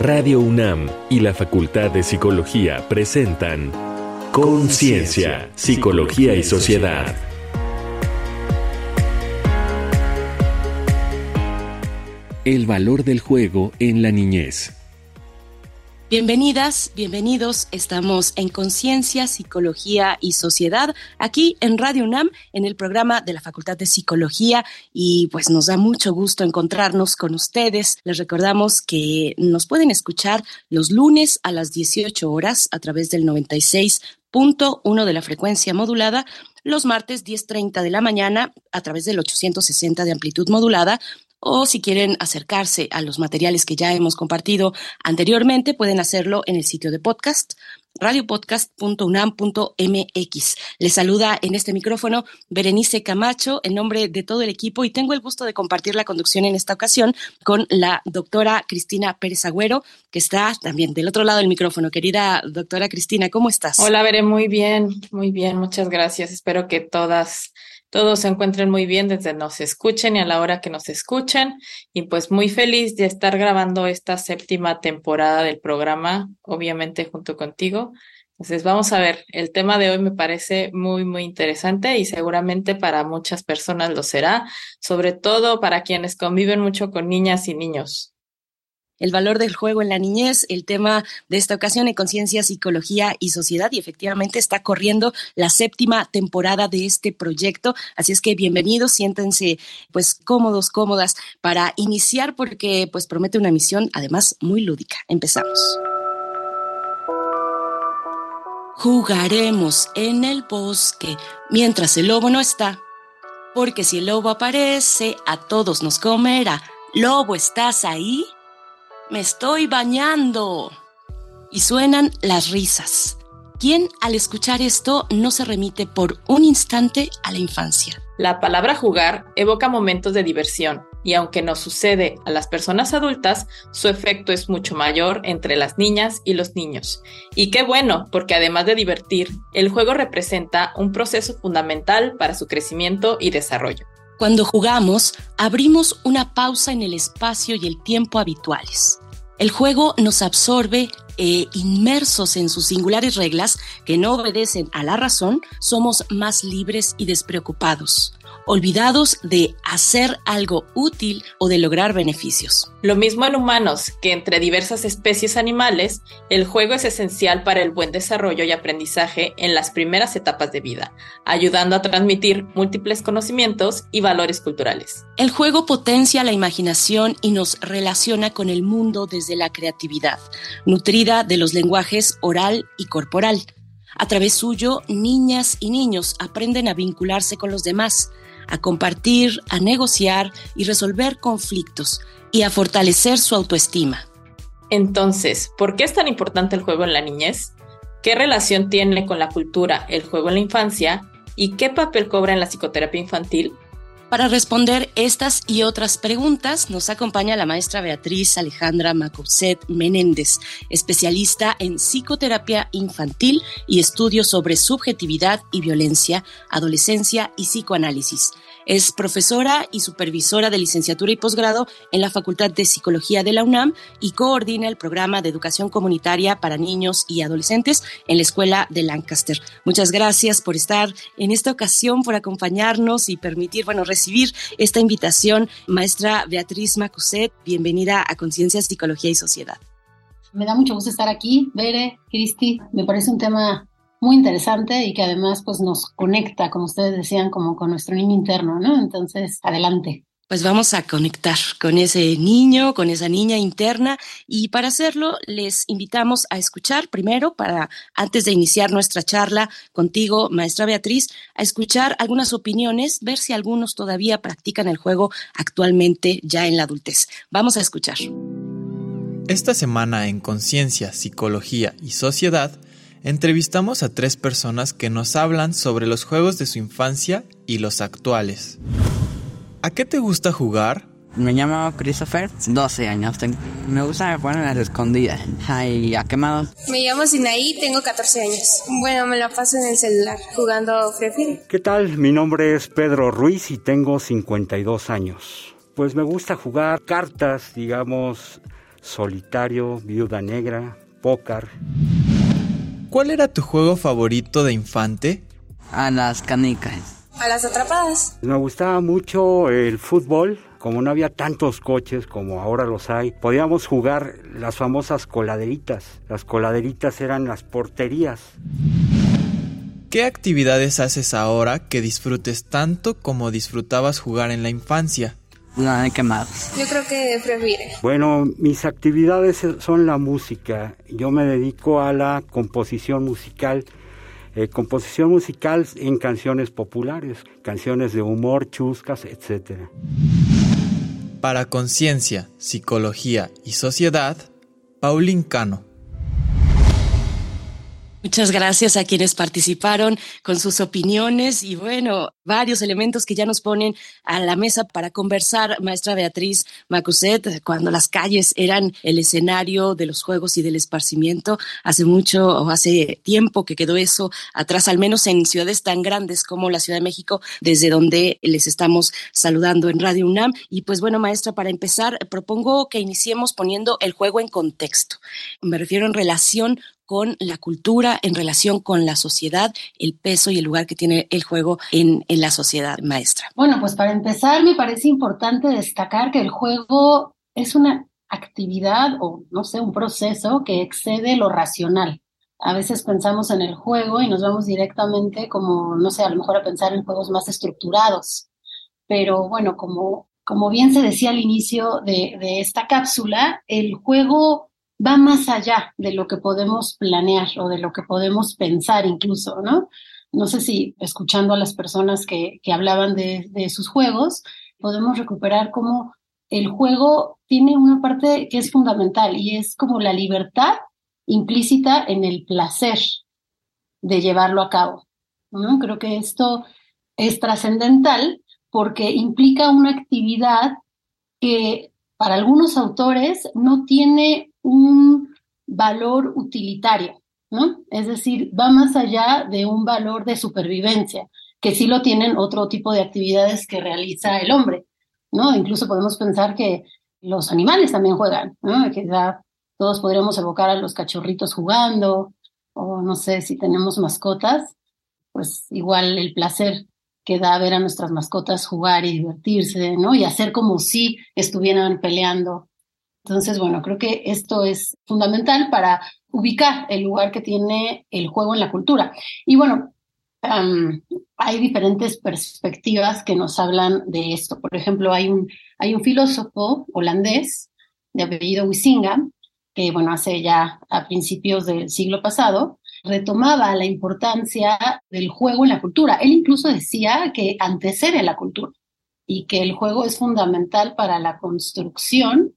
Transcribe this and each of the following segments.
Radio UNAM y la Facultad de Psicología presentan Conciencia, Psicología y Sociedad. El valor del juego en la niñez. Bienvenidas, bienvenidos. Estamos en Conciencia, Psicología y Sociedad, aquí en Radio UNAM, en el programa de la Facultad de Psicología. Y pues nos da mucho gusto encontrarnos con ustedes. Les recordamos que nos pueden escuchar los lunes a las 18 horas a través del 96.1 de la frecuencia modulada los martes 10.30 de la mañana a través del 860 de amplitud modulada o si quieren acercarse a los materiales que ya hemos compartido anteriormente, pueden hacerlo en el sitio de podcast radiopodcast.unam.mx. Les saluda en este micrófono Berenice Camacho en nombre de todo el equipo y tengo el gusto de compartir la conducción en esta ocasión con la doctora Cristina Pérez Agüero, que está también del otro lado del micrófono. Querida doctora Cristina, ¿cómo estás? Hola, Veré, muy bien, muy bien, muchas gracias. Espero que todas todos se encuentren muy bien desde nos escuchen y a la hora que nos escuchen. Y pues muy feliz de estar grabando esta séptima temporada del programa, obviamente junto contigo. Entonces vamos a ver, el tema de hoy me parece muy, muy interesante y seguramente para muchas personas lo será, sobre todo para quienes conviven mucho con niñas y niños el valor del juego en la niñez, el tema de esta ocasión en conciencia, psicología y sociedad. Y efectivamente está corriendo la séptima temporada de este proyecto. Así es que bienvenidos, siéntense pues cómodos, cómodas para iniciar porque pues promete una misión además muy lúdica. Empezamos. Jugaremos en el bosque mientras el lobo no está, porque si el lobo aparece, a todos nos comerá. Lobo, ¿estás ahí? Me estoy bañando. Y suenan las risas. ¿Quién al escuchar esto no se remite por un instante a la infancia? La palabra jugar evoca momentos de diversión y aunque no sucede a las personas adultas, su efecto es mucho mayor entre las niñas y los niños. Y qué bueno, porque además de divertir, el juego representa un proceso fundamental para su crecimiento y desarrollo. Cuando jugamos, abrimos una pausa en el espacio y el tiempo habituales. El juego nos absorbe e inmersos en sus singulares reglas que no obedecen a la razón, somos más libres y despreocupados olvidados de hacer algo útil o de lograr beneficios. Lo mismo en humanos, que entre diversas especies animales, el juego es esencial para el buen desarrollo y aprendizaje en las primeras etapas de vida, ayudando a transmitir múltiples conocimientos y valores culturales. El juego potencia la imaginación y nos relaciona con el mundo desde la creatividad, nutrida de los lenguajes oral y corporal. A través suyo, niñas y niños aprenden a vincularse con los demás, a compartir, a negociar y resolver conflictos y a fortalecer su autoestima. Entonces, ¿por qué es tan importante el juego en la niñez? ¿Qué relación tiene con la cultura el juego en la infancia? ¿Y qué papel cobra en la psicoterapia infantil? Para responder estas y otras preguntas, nos acompaña la maestra Beatriz Alejandra Macobset Menéndez, especialista en psicoterapia infantil y estudios sobre subjetividad y violencia, adolescencia y psicoanálisis. Es profesora y supervisora de licenciatura y posgrado en la Facultad de Psicología de la UNAM y coordina el programa de educación comunitaria para niños y adolescentes en la Escuela de Lancaster. Muchas gracias por estar en esta ocasión, por acompañarnos y permitir, bueno, recibir esta invitación. Maestra Beatriz Macuset, bienvenida a Conciencia, Psicología y Sociedad. Me da mucho gusto estar aquí, Bere, Cristi. Me parece un tema muy interesante y que además pues nos conecta, como ustedes decían, como con nuestro niño interno, ¿no? Entonces, adelante. Pues vamos a conectar con ese niño, con esa niña interna y para hacerlo les invitamos a escuchar primero, para antes de iniciar nuestra charla contigo, maestra Beatriz, a escuchar algunas opiniones, ver si algunos todavía practican el juego actualmente ya en la adultez. Vamos a escuchar. Esta semana en Conciencia, Psicología y Sociedad, entrevistamos a tres personas que nos hablan sobre los juegos de su infancia y los actuales. ¿A qué te gusta jugar? Me llamo Christopher, 12 años. Me gusta poner las escondidas. Ay, ¿a quemados? Me llamo Sinaí, tengo 14 años. Bueno, me la paso en el celular jugando Free Fire. ¿Qué tal? Mi nombre es Pedro Ruiz y tengo 52 años. Pues me gusta jugar cartas, digamos, solitario, viuda negra, póker. ¿Cuál era tu juego favorito de infante? A las canicas. A las atrapadas. Me gustaba mucho el fútbol, como no había tantos coches como ahora los hay, podíamos jugar las famosas coladeritas. Las coladeritas eran las porterías. ¿Qué actividades haces ahora que disfrutes tanto como disfrutabas jugar en la infancia? No, qué más. Yo creo que prefiere. Bueno, mis actividades son la música. Yo me dedico a la composición musical. Eh, composición musical en canciones populares, canciones de humor, chuscas, etc. Para Conciencia, Psicología y Sociedad, Paulín Cano. Muchas gracias a quienes participaron con sus opiniones y bueno, varios elementos que ya nos ponen a la mesa para conversar, maestra Beatriz Macuset, cuando las calles eran el escenario de los juegos y del esparcimiento. Hace mucho o hace tiempo que quedó eso atrás, al menos en ciudades tan grandes como la Ciudad de México, desde donde les estamos saludando en Radio UNAM. Y pues bueno, maestra, para empezar, propongo que iniciemos poniendo el juego en contexto. Me refiero en relación con la cultura, en relación con la sociedad, el peso y el lugar que tiene el juego en, en, la sociedad, maestra? Bueno, pues para empezar, me parece importante destacar que el juego es una actividad o, no sé, un proceso que excede lo racional. A veces pensamos en el juego y nos vamos directamente como, no sé, a lo mejor a pensar en juegos más estructurados. Pero bueno, como, como bien se decía al inicio de, de esta cápsula, el juego va más allá de lo que podemos planear o de lo que podemos pensar incluso, ¿no? No sé si escuchando a las personas que, hablaban de, de sus juegos, podemos recuperar cómo el juego tiene una parte que es fundamental y es como la libertad implícita en el placer de llevarlo a cabo. ¿no? Creo que esto es trascendental porque implica una actividad que para algunos autores no tiene un valor utilitario, ¿no? Es decir, va más allá de un valor de supervivencia, que sí lo tienen otro tipo de actividades que realiza el hombre, ¿no? Incluso podemos pensar que los animales también juegan, ¿no? Que ya todos podríamos evocar a los cachorritos jugando, o no sé si tenemos mascotas, pues igual el placer que da ver a nuestras mascotas jugar y divertirse, ¿no? Y hacer como si estuvieran peleando entonces, bueno, creo que esto es fundamental para ubicar el lugar que tiene el juego en la cultura. Y bueno, hay diferentes perspectivas que nos hablan de esto. Por ejemplo, hay un, hay un filósofo holandés de apellido Wisinga, que bueno, hace ya a principios del siglo pasado, retomaba la importancia del juego en la cultura. Él incluso decía que antecede la cultura y que el juego es fundamental para la construcción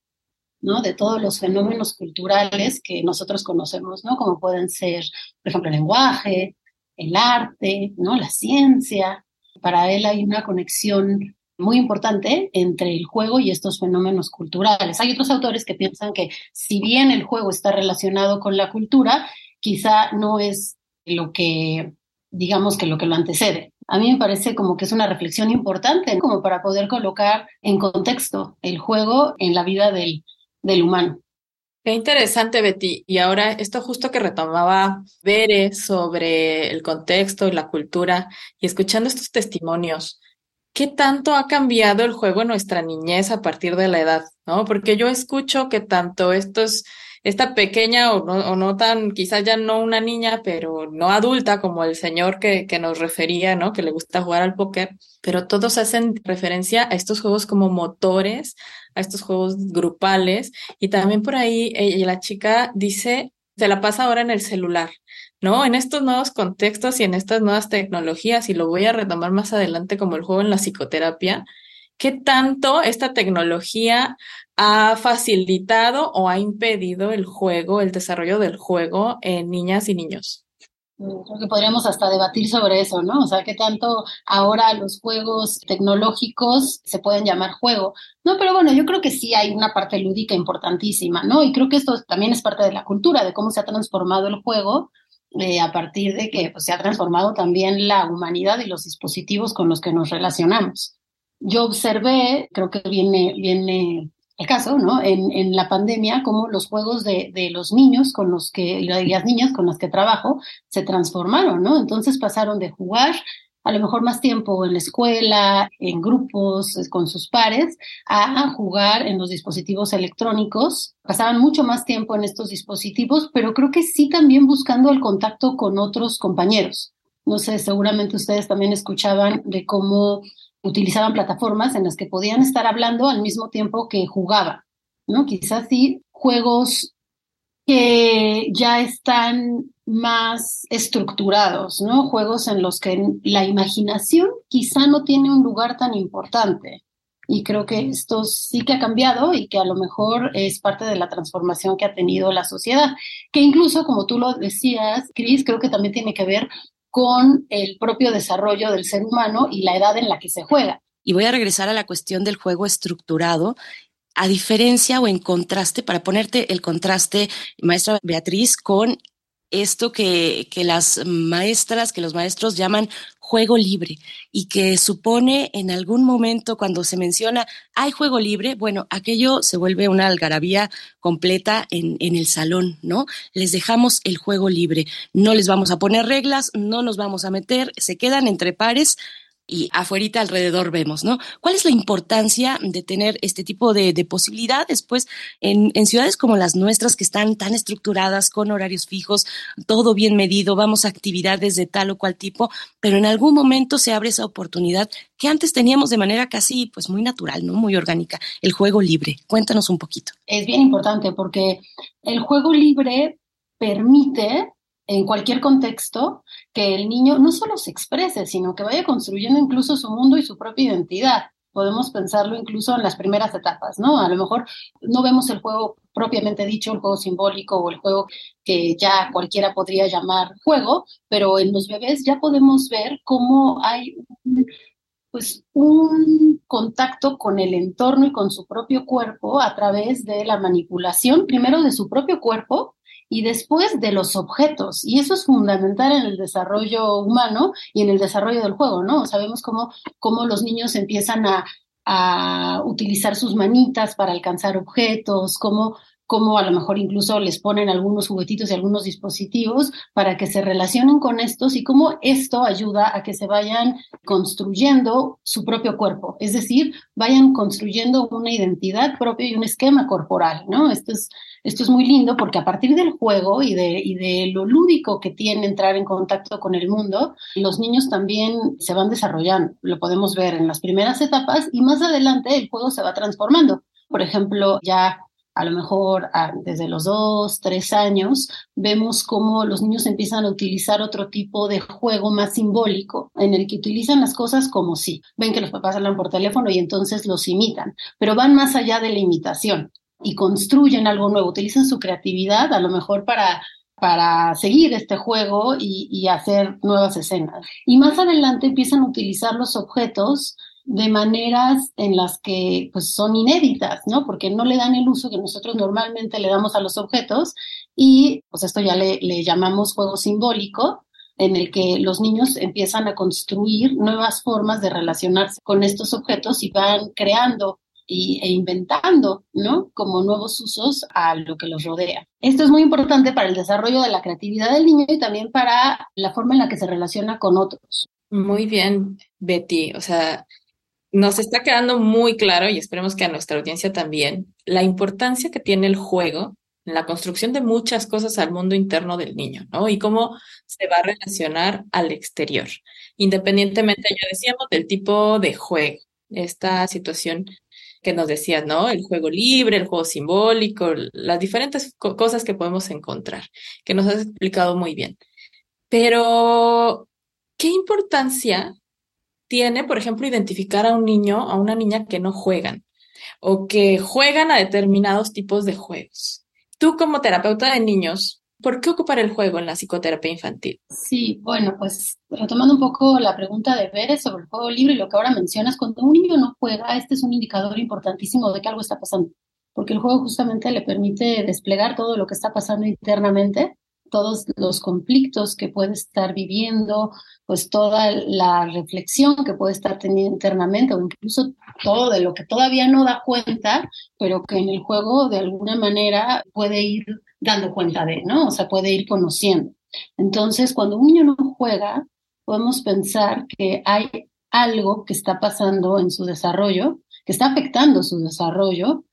¿no? De todos los fenómenos culturales que nosotros conocemos, ¿no? Como pueden ser, por ejemplo, el lenguaje, el arte, ¿no? La ciencia. Para él hay una conexión muy importante entre el juego y estos fenómenos culturales. Hay otros autores que piensan que si bien el juego está relacionado con la cultura, quizá no es lo que, digamos que lo que lo antecede. A mí me parece como que es una reflexión importante, como para poder colocar en contexto el juego en la vida del, del humano. Qué interesante, Betty. Y ahora esto justo que retomaba Bere sobre el contexto y la cultura y escuchando estos testimonios, ¿qué tanto ha cambiado el juego en nuestra niñez a partir de la edad? ¿No? Porque yo escucho que tanto estos esta pequeña o no, o no tan, quizás ya no una niña, pero no adulta como el señor que, que nos refería, ¿no? Que le gusta jugar al póker, pero todos hacen referencia a estos juegos como motores, a estos juegos grupales y también por ahí ella, la chica dice, se la pasa ahora en el celular. ¿no? En estos nuevos contextos y en estas nuevas tecnologías, y lo voy a retomar más adelante como el juego en la psicoterapia, ¿qué tanto esta tecnología ha facilitado o ha impedido el juego, el desarrollo del juego en niñas y niños. Creo que podríamos hasta debatir sobre eso, ¿no? O sea, qué tanto ahora los juegos tecnológicos se pueden llamar juego. No, pero bueno, yo creo que sí hay una parte lúdica importantísima, ¿no? Y creo que esto también es parte de la cultura, de cómo se ha transformado el juego eh, a partir de que pues, se ha transformado también la humanidad y los dispositivos con los que nos relacionamos. Yo observé, creo que viene, viene el caso, ¿no? En, en la pandemia, como los juegos de, de, los niños con los que, las niñas con las que trabajo, se transformaron, ¿no? Entonces pasaron de jugar a lo mejor más tiempo en la escuela, en grupos, con sus pares, a jugar en los dispositivos electrónicos. Pasaban mucho más tiempo en estos dispositivos, pero creo que sí también buscando el contacto con otros compañeros. No sé, seguramente ustedes también escuchaban de cómo utilizaban plataformas en las que podían estar hablando al mismo tiempo que jugaban, ¿no? Quizás sí juegos que ya están más estructurados, ¿no? Juegos en los que la imaginación quizá no tiene un lugar tan importante. Y creo que esto sí que ha cambiado y que a lo mejor es parte de la transformación que ha tenido la sociedad, que incluso, como tú lo decías, Cris, creo que también tiene que ver con el propio desarrollo del ser humano y la edad en la que se juega. Y voy a regresar a la cuestión del juego estructurado a diferencia o en contraste, para ponerte el contraste, maestra Beatriz, con esto que, que las maestras, que los maestros llaman juego libre y que supone en algún momento cuando se menciona hay juego libre, bueno, aquello se vuelve una algarabía completa en, en, el salón, ¿no? Les dejamos el juego libre, no les vamos a poner reglas, no nos vamos a meter, se quedan entre pares y afuerita alrededor vemos, ¿no? ¿Cuál es la importancia de tener este tipo de, de posibilidades? Pues en, en, ciudades como las nuestras que están tan estructuradas, con horarios fijos, todo bien medido, vamos a actividades de tal o cual tipo, pero en algún momento se abre esa oportunidad que antes teníamos de manera casi pues muy natural, ¿no? Muy orgánica, el juego libre. Cuéntanos un poquito. Es bien importante porque el juego libre permite en cualquier contexto, que el niño no solo se exprese, sino que vaya construyendo incluso su mundo y su propia identidad. Podemos pensarlo incluso en las primeras etapas, ¿no? A lo mejor no vemos el juego propiamente dicho, el juego simbólico o el juego que ya cualquiera podría llamar juego, pero en los bebés ya podemos ver cómo hay un, pues un contacto con el entorno y con su propio cuerpo a través de la manipulación, primero de su propio cuerpo y después de los objetos. Y eso es fundamental en el desarrollo humano y en el desarrollo del juego, ¿no? Sabemos cómo, cómo los niños empiezan a, a utilizar sus manitas para alcanzar objetos, cómo cómo a lo mejor incluso les ponen algunos juguetitos y algunos dispositivos para que se relacionen con estos y cómo esto ayuda a que se vayan construyendo su propio cuerpo, es decir, vayan construyendo una identidad propia y un esquema corporal, ¿no? Esto es, esto es muy lindo porque a partir del juego y de, y de lo lúdico que tiene entrar en contacto con el mundo, los niños también se van desarrollando, lo podemos ver en las primeras etapas y más adelante el juego se va transformando. Por ejemplo, ya a lo mejor desde los dos, tres años, vemos cómo los niños empiezan a utilizar otro tipo de juego más simbólico, en el que utilizan las cosas como si ven que los papás hablan por teléfono y entonces los imitan, pero van más allá de la imitación y construyen algo nuevo, utilizan su creatividad a lo mejor para para seguir este juego y hacer nuevas escenas. Y más adelante empiezan a utilizar los objetos de maneras en las que pues son inéditas, ¿no? Porque no le dan el uso que nosotros normalmente le damos a los objetos y pues esto ya le, llamamos juego simbólico, en el que los niños empiezan a construir nuevas formas de relacionarse con estos objetos y van creando y, e inventando, ¿no? Como nuevos usos a lo que los rodea. Esto es muy importante para el desarrollo de la creatividad del niño y también para la forma en la que se relaciona con otros. Muy bien, Betty. O sea, nos está quedando muy claro, y esperemos que a nuestra audiencia también, la importancia que tiene el juego en la construcción de muchas cosas al mundo interno del niño, ¿no? Y cómo se va a relacionar al exterior, independientemente, ya decíamos, del tipo de juego. Esta situación que nos decías, ¿no? El juego libre, el juego simbólico, las diferentes cosas que podemos encontrar, que nos has explicado muy bien. Pero, ¿qué importancia tiene, por ejemplo, identificar a un niño, a una niña que no juegan o que juegan a determinados tipos de juegos. Tú como terapeuta de niños, ¿por qué ocupar el juego en la psicoterapia infantil? Sí, bueno, pues retomando un poco la pregunta de Veres sobre el juego libre y lo que ahora mencionas, cuando un niño no juega, este es un indicador importantísimo de que algo está pasando, porque el juego justamente le permite desplegar todo lo que está pasando internamente todos los conflictos que puede estar viviendo, pues toda la reflexión que puede estar teniendo internamente o incluso todo de lo que todavía no da cuenta, pero que en el juego de alguna manera puede ir dando cuenta de, ¿no? O sea, puede ir conociendo. Entonces, cuando un niño no juega, podemos pensar que hay algo que está pasando en su desarrollo, que está afectando su desarrollo,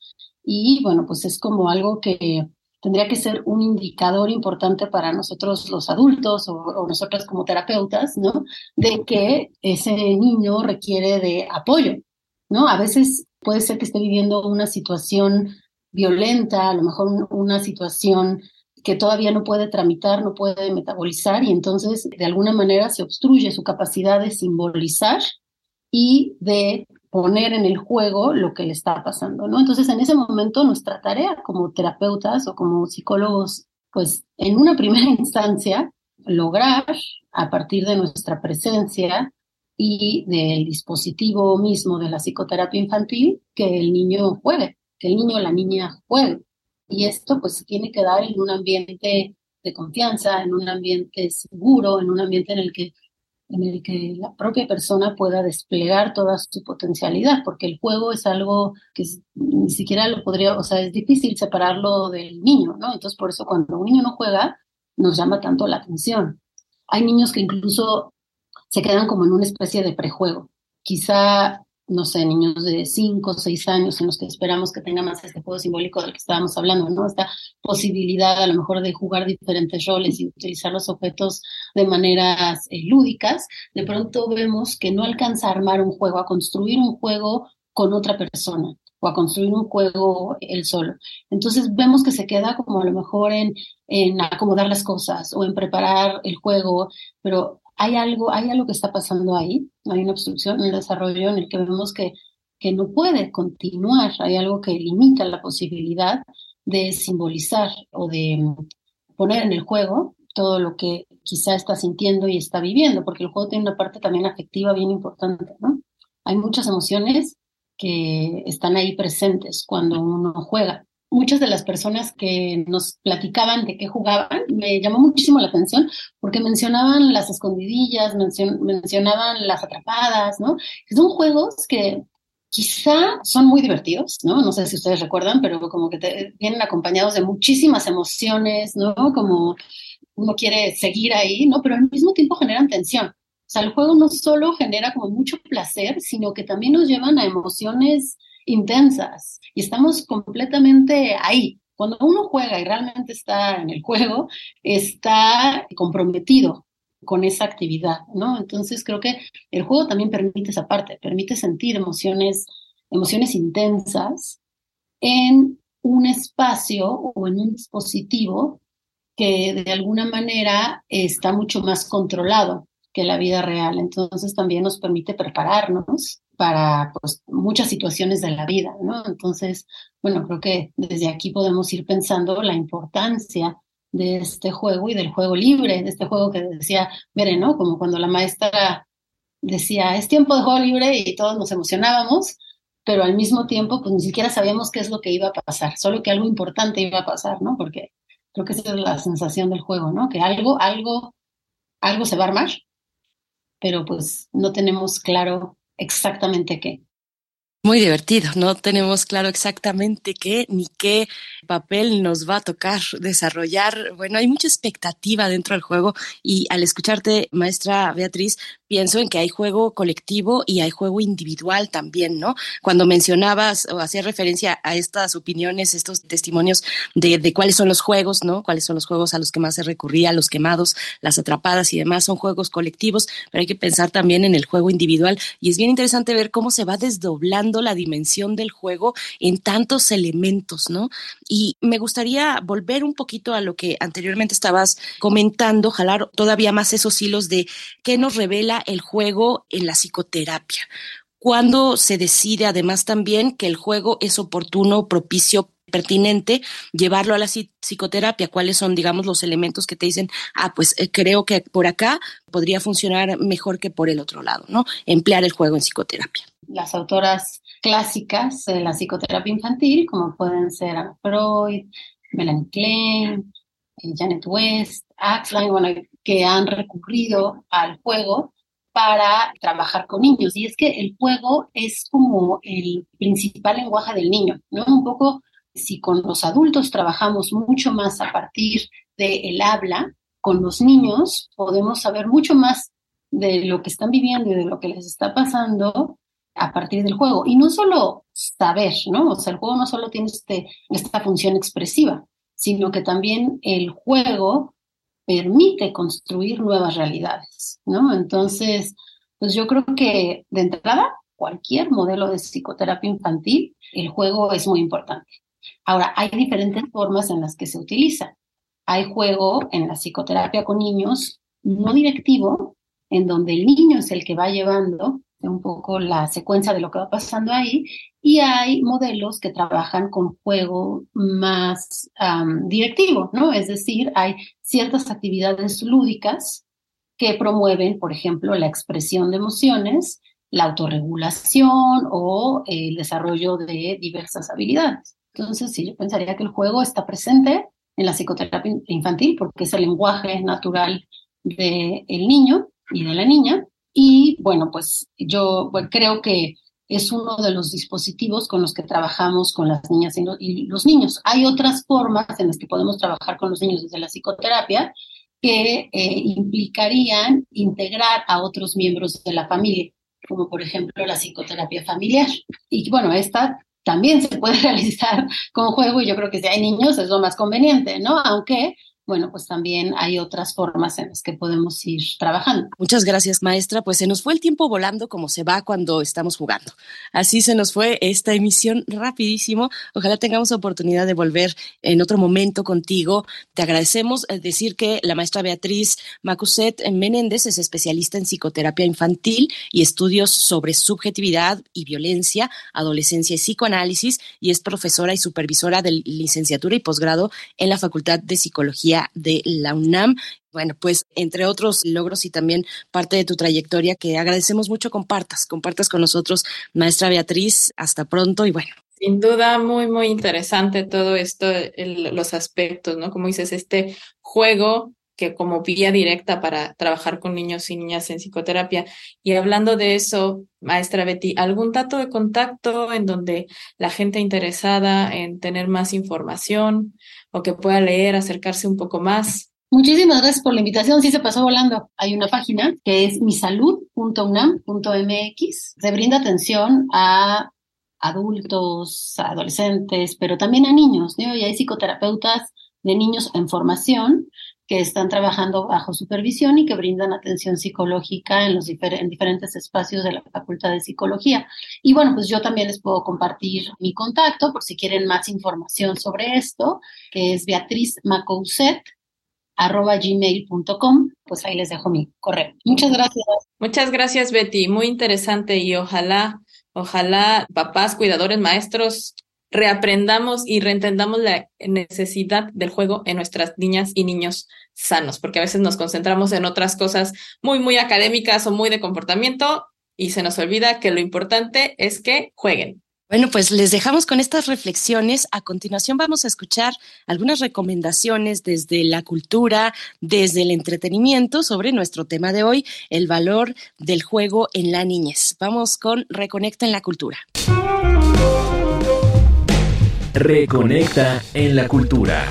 y bueno, pues es como algo que tendría que ser un indicador importante para nosotros los adultos o, o nosotras como terapeutas, ¿no? De que ese niño requiere de apoyo, ¿no? A veces puede ser que esté viviendo una situación violenta, a lo mejor una situación que todavía no puede tramitar, no puede metabolizar y entonces de alguna manera se obstruye su capacidad de simbolizar y de poner en el juego lo que le está pasando, ¿no? Entonces, en ese momento, nuestra tarea como terapeutas o como psicólogos, pues en una primera instancia, lograr a partir de nuestra presencia y del dispositivo mismo de la psicoterapia infantil que el niño juegue, que el niño o la niña juegue. Y esto pues tiene que dar en un ambiente de confianza, en un ambiente seguro, en un ambiente en el que en el que la propia persona pueda desplegar toda su potencialidad, porque el juego es algo que ni siquiera lo podría, o sea, es difícil separarlo del niño, ¿no? Entonces, por eso cuando un niño no juega, nos llama tanto la atención. Hay niños que incluso se quedan como en una especie de prejuego. Quizá no sé, niños de 5 o 6 años en los que esperamos que tengan más este juego simbólico del que estábamos hablando, ¿no? Esta posibilidad a lo mejor de jugar diferentes roles y utilizar los objetos de maneras eh, lúdicas, de pronto vemos que no alcanza a armar un juego, a construir un juego con otra persona o a construir un juego él solo. Entonces vemos que se queda como a lo mejor en, en acomodar las cosas o en preparar el juego, pero hay algo, hay algo que está pasando ahí, hay una obstrucción en el desarrollo en el que vemos que, que no puede continuar, hay algo que limita la posibilidad de simbolizar o de mm, poner en el juego todo lo que quizá está sintiendo y está viviendo, porque el juego tiene una parte también afectiva bien importante, ¿no? Hay muchas emociones que están ahí presentes cuando uno juega muchas de las personas que nos platicaban de qué jugaban, me llamó muchísimo la atención porque mencionaban las escondidillas, mencionaban las atrapadas, ¿no? son juegos que quizá son muy divertidos, ¿no? No sé si ustedes recuerdan, pero como que vienen acompañados de muchísimas emociones, ¿no? Como uno quiere seguir ahí, ¿no? Pero al mismo tiempo generan tensión. O sea, el juego no solo genera como mucho placer, sino que también nos llevan a emociones intensas y estamos completamente ahí. Cuando uno juega y realmente está en el juego, está comprometido con esa actividad, ¿no? Entonces creo que el juego también permite esa parte, permite sentir emociones, emociones intensas en un espacio o en un dispositivo que de alguna manera está mucho más controlado que la vida real. Entonces también nos permite prepararnos para pues, muchas situaciones de la vida, ¿no? Entonces, bueno, creo que desde aquí podemos ir pensando la importancia de este juego y del juego libre, de este juego que decía, miren, ¿no? Como cuando la maestra decía, es tiempo de juego libre y todos nos emocionábamos, pero al mismo tiempo, pues ni siquiera sabíamos qué es lo que iba a pasar, solo que algo importante iba a pasar, ¿no? Porque creo que esa es la sensación del juego, ¿no? Que algo, algo, algo se va a armar, pero pues no tenemos claro exactamente qué. Muy divertido, no tenemos claro exactamente qué ni qué papel nos va a tocar desarrollar. Bueno, hay mucha expectativa dentro del juego y al escucharte, maestra Beatriz, pienso en que hay juego colectivo y hay juego individual también, ¿no? Cuando mencionabas o hacías referencia a estas opiniones, estos testimonios de, cuáles son los juegos, ¿no? Cuáles son los juegos a los que más se recurría, los quemados, las atrapadas y demás, son juegos colectivos, pero hay que pensar también en el juego individual y es bien interesante ver cómo se va desdoblando la dimensión del juego en tantos elementos, ¿no? Y me gustaría volver un poquito a lo que anteriormente estabas comentando, jalar todavía más esos hilos de qué nos revela el juego en la psicoterapia? ¿Cuándo se decide además también que el juego es oportuno, propicio, pertinente llevarlo a la psicoterapia? ¿Cuáles son, digamos, los elementos que te dicen, ah, pues eh, creo que por acá podría funcionar mejor que por el otro lado, ¿no? Emplear el juego en psicoterapia. Las autoras clásicas de la psicoterapia infantil, como pueden ser Freud, Melanie Klein, eh, Janet West, Axline, que han recurrido al juego para trabajar con niños. Y es que el juego es como el principal lenguaje del niño, ¿no? Un poco si con los adultos trabajamos mucho más a partir del habla, con los niños podemos saber mucho más de lo que están viviendo y de lo que les está pasando a partir del juego. Y no solo saber, ¿no? O sea, el juego no solo tiene este, esta función expresiva, sino que también el juego permite construir nuevas realidades, ¿no? Entonces, pues yo creo que de entrada, cualquier modelo de psicoterapia infantil, el juego es muy importante. Ahora, hay diferentes formas en las que se utiliza. Hay juego en la psicoterapia con niños no directivo, en donde el niño es el que va llevando un poco la secuencia de lo que va pasando ahí, y hay modelos que trabajan con juego más directivo, ¿no? Es decir, hay ciertas actividades lúdicas que promueven, por ejemplo, la expresión de emociones, la autorregulación o el desarrollo de diversas habilidades. Entonces, sí, yo pensaría que el juego está presente en la psicoterapia infantil porque es el lenguaje natural del niño y de la niña. Y bueno, pues yo creo que es uno de los dispositivos con los que trabajamos con las niñas y los niños. Hay otras formas en las que podemos trabajar con los niños desde la psicoterapia que eh, implicarían integrar a otros miembros de la familia, como por ejemplo la psicoterapia familiar. Y bueno, esta también se puede realizar con juego y yo creo que si hay niños es lo más conveniente, ¿no? Aunque bueno, pues también hay otras formas en las que podemos ir trabajando. Muchas gracias, maestra. Pues se nos fue el tiempo volando como se va cuando estamos jugando. Así se nos fue esta emisión rapidísimo. Ojalá tengamos oportunidad de volver en otro momento contigo. Te agradecemos eh, decir que la maestra Beatriz Macuset Menéndez es especialista en psicoterapia infantil y estudios sobre subjetividad y violencia, adolescencia y psicoanálisis y es profesora y supervisora de licenciatura y posgrado en la Facultad de Psicología de la UNAM. Bueno, pues entre otros logros y también parte de tu trayectoria que agradecemos mucho compartas, compartas con nosotros, maestra Beatriz. Hasta pronto y bueno. Sin duda, muy, muy interesante todo esto, los aspectos, ¿no? Como dices, este juego que como vía directa para trabajar con niños y niñas en psicoterapia. Y hablando de eso, maestra Betty, ¿algún dato de contacto en donde la gente interesada en tener más información o que pueda leer, acercarse un poco más? Muchísimas gracias por la invitación. Sí se pasó volando. Hay una página que es misalud.unam.mx. Se brinda atención a adultos, a adolescentes, pero también a niños, ¿no? Y hay psicoterapeutas de niños en formación que están trabajando bajo supervisión y que brindan atención psicológica en los diferentes espacios de la Facultad de Psicología. Y bueno, pues yo también les puedo compartir mi contacto por si quieren más información sobre esto, que es beatrizmacouset.com, pues ahí les dejo mi correo. Muchas gracias. Muchas gracias, Betty. Muy interesante y ojalá, ojalá papás, cuidadores, maestros reaprendamos y reentendamos la necesidad del juego en nuestras niñas y niños sanos, porque a veces nos concentramos en otras cosas muy, muy académicas o muy de comportamiento y se nos olvida que lo importante es que jueguen. Bueno, pues les dejamos con estas reflexiones. A continuación vamos a escuchar algunas recomendaciones desde la cultura, desde el entretenimiento sobre nuestro tema de hoy, el valor del juego en la niñez. Vamos con Reconecta en la cultura. Reconecta en la cultura.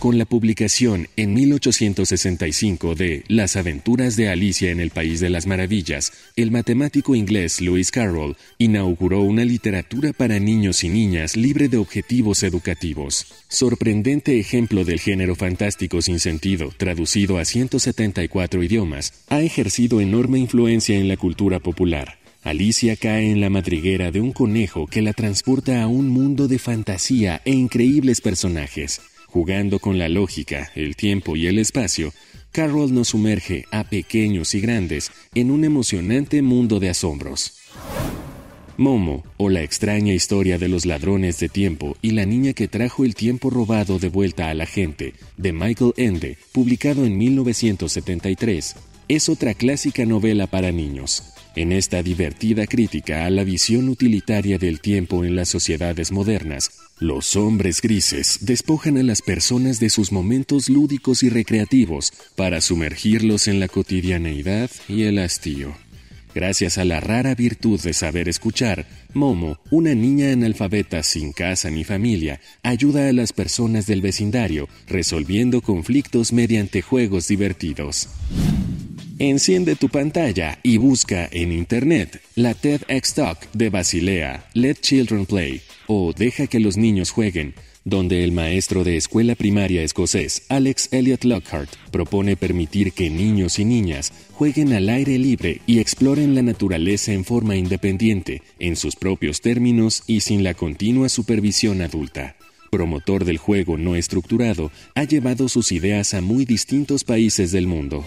Con la publicación en 1865 de Las aventuras de Alicia en el País de las Maravillas, el matemático inglés Lewis Carroll inauguró una literatura para niños y niñas libre de objetivos educativos. Sorprendente ejemplo del género fantástico sin sentido, traducido a 174 idiomas, ha ejercido enorme influencia en la cultura popular. Alicia cae en la madriguera de un conejo que la transporta a un mundo de fantasía e increíbles personajes. Jugando con la lógica, el tiempo y el espacio, Carroll nos sumerge a pequeños y grandes en un emocionante mundo de asombros. Momo, o la extraña historia de los ladrones de tiempo y la niña que trajo el tiempo robado de vuelta a la gente, de Michael Ende, publicado en 1973, es otra clásica novela para niños. En esta divertida crítica a la visión utilitaria del tiempo en las sociedades modernas, Los hombres grises despojan a las personas de sus momentos lúdicos y recreativos para sumergirlos en la cotidianeidad y el hastío. Gracias a la rara virtud de saber escuchar, Momo, una niña analfabeta sin casa ni familia, ayuda a las personas del vecindario resolviendo conflictos mediante juegos divertidos. Enciende tu pantalla y busca en Internet la TEDx Talk de Basilea, Let Children Play o Deja que los niños jueguen, donde el maestro de escuela primaria escocés Alex Elliot Lockhart propone permitir que niños y niñas jueguen al aire libre y exploren la naturaleza en forma independiente, en sus propios términos y sin la continua supervisión adulta promotor del juego no estructurado, ha llevado sus ideas a muy distintos países del mundo.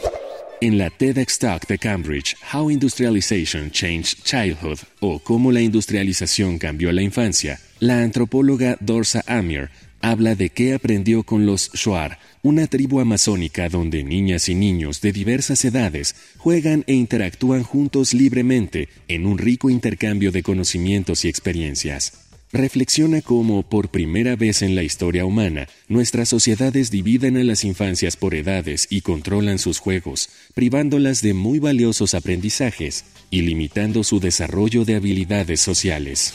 En la TEDx Talk de Cambridge, How Industrialization Changed Childhood, o Cómo la industrialización cambió la infancia, la antropóloga Dorsa Amir habla de qué aprendió con los Shuar, una tribu amazónica donde niñas y niños de diversas edades juegan e interactúan juntos libremente en un rico intercambio de conocimientos y experiencias. Reflexiona cómo, por primera vez en la historia humana, nuestras sociedades dividen a las infancias por edades y controlan sus juegos, privándolas de muy valiosos aprendizajes y limitando su desarrollo de habilidades sociales.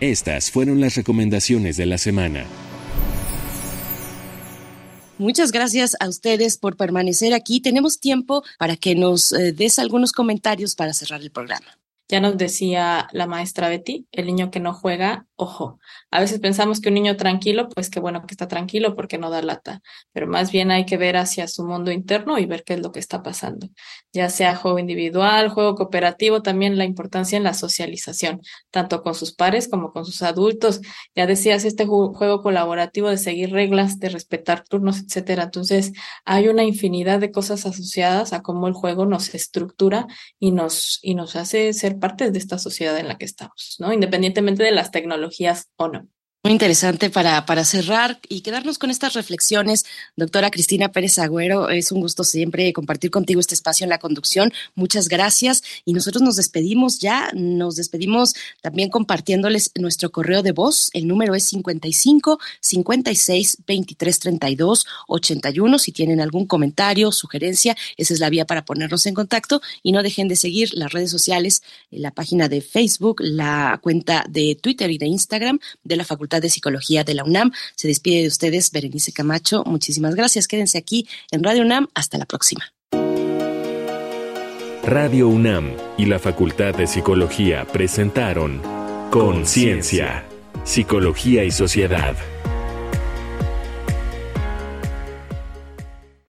Estas fueron las recomendaciones de la semana. Muchas gracias a ustedes por permanecer aquí. Tenemos tiempo para que nos eh, des algunos comentarios para cerrar el programa. Ya nos decía la maestra Betty, el niño que no juega, ojo. A veces pensamos que un niño tranquilo, pues qué bueno que está tranquilo porque no da lata, pero más bien hay que ver hacia su mundo interno y ver qué es lo que está pasando. Ya sea juego individual, juego cooperativo, también la importancia en la socialización, tanto con sus pares como con sus adultos. Ya decías, este juego colaborativo de seguir reglas, de respetar turnos, etcétera. Entonces, hay una infinidad de cosas asociadas a cómo el juego nos estructura y nos, y nos hace ser parte de esta sociedad en la que estamos, ¿no? Independientemente de las tecnologías o no. Muy interesante para, para cerrar y quedarnos con estas reflexiones. Doctora Cristina Pérez Agüero, es un gusto siempre compartir contigo este espacio en la conducción. Muchas gracias. Y nosotros nos despedimos ya, nos despedimos también compartiéndoles nuestro correo de voz. El número es 55 56 23 32 81. Si tienen algún comentario, sugerencia, esa es la vía para ponernos en contacto. Y no dejen de seguir las redes sociales, la página de Facebook, la cuenta de Twitter y de Instagram de la De Psicología de la UNAM. Se despide de ustedes Berenice Camacho. Muchísimas gracias. Quédense aquí en Radio UNAM. Hasta la próxima. Radio UNAM y la Facultad de Psicología presentaron Conciencia, Psicología y Sociedad.